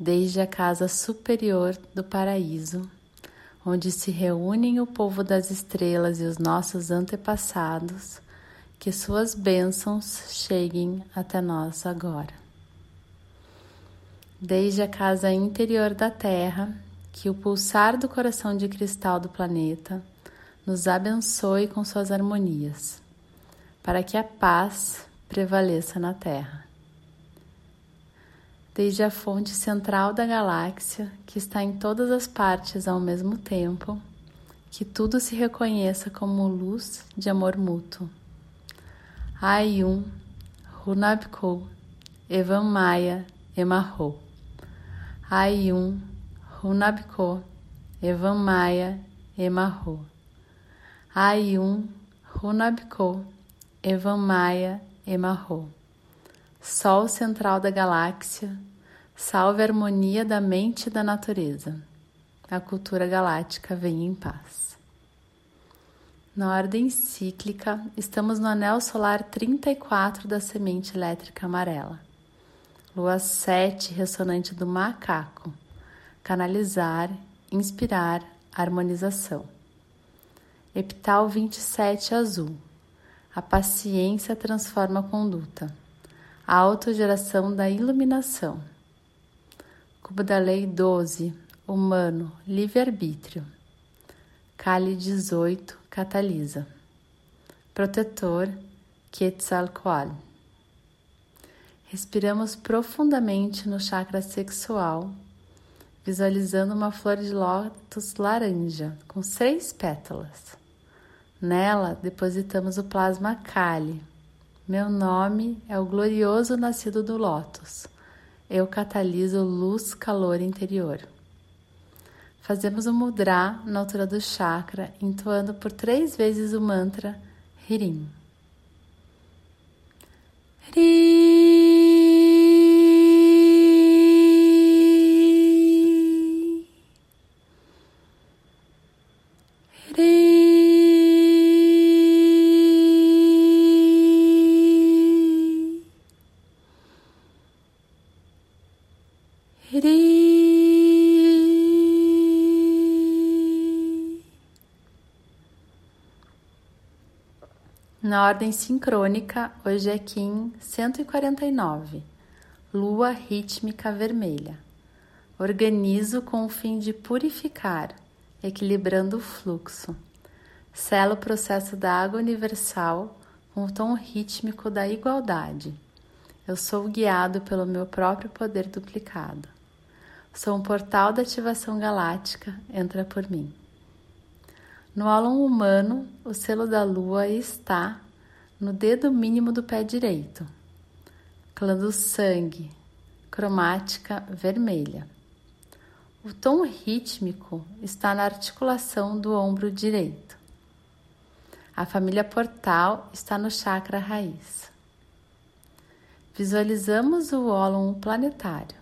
desde a casa superior do paraíso, onde se reúnem o povo das estrelas e os nossos antepassados, que suas bênçãos cheguem até nós agora. Desde a casa interior da Terra, que o pulsar do coração de cristal do planeta nos abençoe com suas harmonias, para que a paz prevaleça na Terra desde a fonte central da galáxia, que está em todas as partes ao mesmo tempo, que tudo se reconheça como luz de amor mútuo. Ayun, Hunabko, Evan Maya, Emarro. Ayun, Hunabko, Evan Maya, Emarro. Ayun, Hunabko, Evan Maya, Emarro. Sol central da galáxia, salve a harmonia da mente e da natureza. A cultura galáctica vem em paz. Na ordem cíclica, estamos no anel solar 34 da semente elétrica amarela. Lua 7 ressonante do macaco. Canalizar, inspirar, harmonização. Epital 27 azul. A paciência transforma a conduta a autogeração da iluminação. Cubo da Lei 12, humano, livre-arbítrio. Kali 18, catalisa. Protetor, Quetzalcoatl. Respiramos profundamente no chakra sexual, visualizando uma flor de lótus laranja com seis pétalas. Nela depositamos o plasma Kali, meu nome é o glorioso nascido do Lótus. Eu cataliso luz, calor interior. Fazemos o mudra na altura do chakra, entoando por três vezes o mantra Hirim. Hirim. Na ordem sincrônica, hoje é Kim 149, Lua rítmica vermelha. Organizo com o fim de purificar, equilibrando o fluxo. Selo o processo da água universal com o tom rítmico da igualdade. Eu sou guiado pelo meu próprio poder duplicado. Sou um portal da ativação galáctica, entra por mim. No álon humano, o selo da lua está no dedo mínimo do pé direito. Clã do sangue, cromática vermelha. O tom rítmico está na articulação do ombro direito. A família portal está no chakra raiz. Visualizamos o ólon planetário.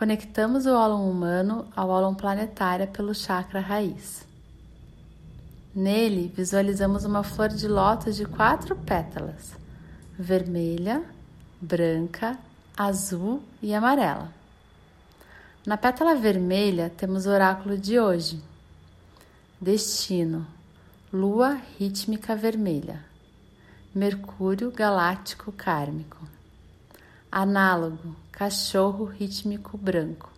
Conectamos o ólon humano ao ólon planetário pelo chakra raiz. Nele visualizamos uma flor de lótus de quatro pétalas: vermelha, branca, azul e amarela. Na pétala vermelha temos o oráculo de hoje. Destino: Lua rítmica vermelha. Mercúrio galáctico kármico. Análogo: Cachorro rítmico branco.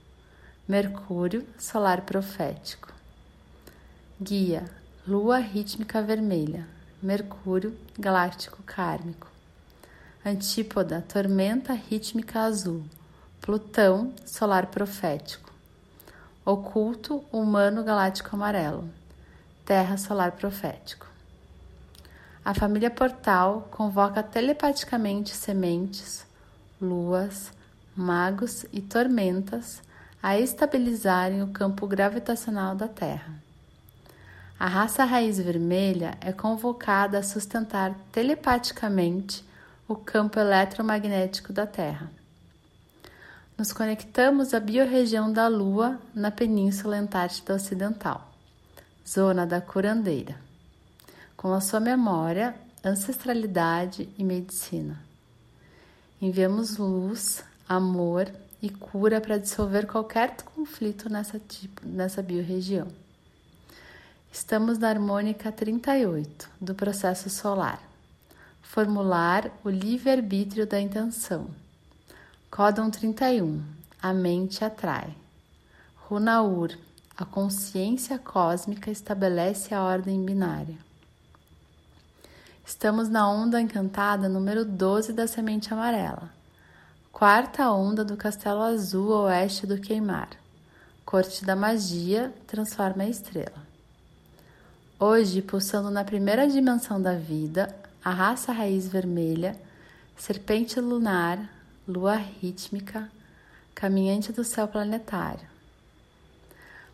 Mercúrio, solar profético. Guia, lua rítmica vermelha. Mercúrio, galáctico kármico. Antípoda, tormenta rítmica azul. Plutão, solar profético. Oculto, humano galáctico amarelo. Terra solar profético. A família Portal convoca telepaticamente sementes, luas, magos e tormentas a estabilizarem o campo gravitacional da Terra. A raça raiz vermelha é convocada a sustentar telepaticamente o campo eletromagnético da Terra. Nos conectamos à biorregião da Lua na Península Antártida Ocidental, zona da curandeira com a sua memória, ancestralidade e medicina. Enviamos luz, amor e cura para dissolver qualquer conflito nessa, tipo, nessa biorregião. Estamos na harmônica 38 do processo solar. Formular o livre-arbítrio da intenção. Códon 31. A mente atrai. Runaur. A consciência cósmica estabelece a ordem binária. Estamos na onda encantada número 12 da semente amarela. Quarta onda do castelo azul oeste do queimar. Corte da magia transforma a estrela. Hoje, pulsando na primeira dimensão da vida, a raça raiz vermelha, serpente lunar, lua rítmica, caminhante do céu planetário.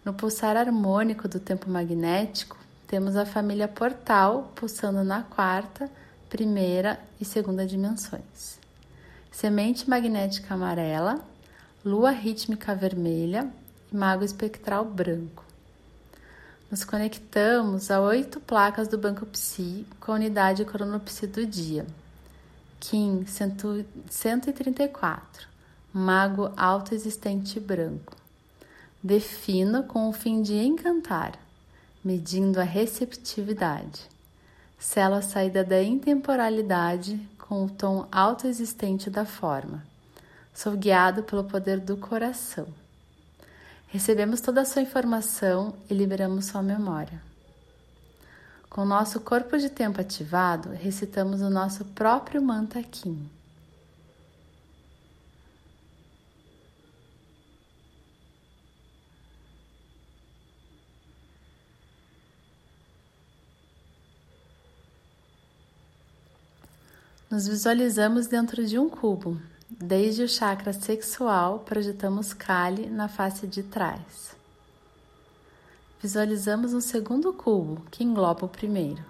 No pulsar harmônico do tempo magnético, temos a família Portal pulsando na quarta, primeira e segunda dimensões. Semente magnética amarela, lua rítmica vermelha e mago espectral branco. Nos conectamos a oito placas do Banco Psi com a unidade Cronopsi do dia. Kim 134, mago autoexistente branco. Defino com o fim de encantar medindo a receptividade. Sela a saída da intemporalidade com o tom autoexistente da forma. Sou guiado pelo poder do coração. Recebemos toda a sua informação e liberamos sua memória. Com nosso corpo de tempo ativado, recitamos o nosso próprio mantra. Nos visualizamos dentro de um cubo. Desde o chakra sexual, projetamos Kali na face de trás. Visualizamos um segundo cubo, que engloba o primeiro.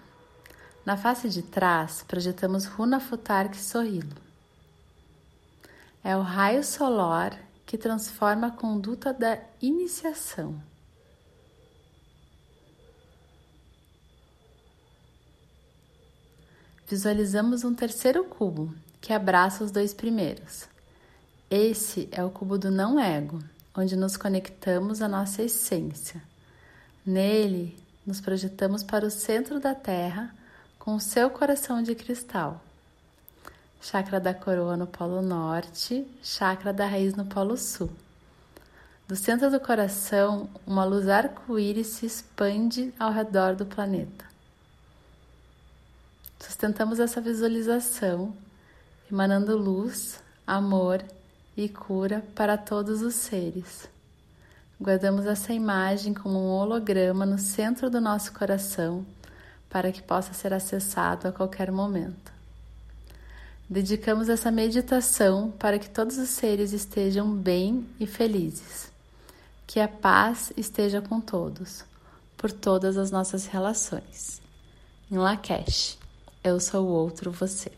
Na face de trás, projetamos Runa Futark Sorrilo. É o raio solar que transforma a conduta da iniciação. Visualizamos um terceiro cubo que abraça os dois primeiros. Esse é o cubo do não ego, onde nos conectamos à nossa essência. Nele, nos projetamos para o centro da Terra com o seu coração de cristal. Chakra da coroa no polo norte, chakra da raiz no polo sul. Do centro do coração, uma luz arco-íris se expande ao redor do planeta. Sustentamos essa visualização, emanando luz, amor e cura para todos os seres. Guardamos essa imagem como um holograma no centro do nosso coração para que possa ser acessado a qualquer momento. Dedicamos essa meditação para que todos os seres estejam bem e felizes. Que a paz esteja com todos, por todas as nossas relações. Em Lakesh. Eu sou o outro você.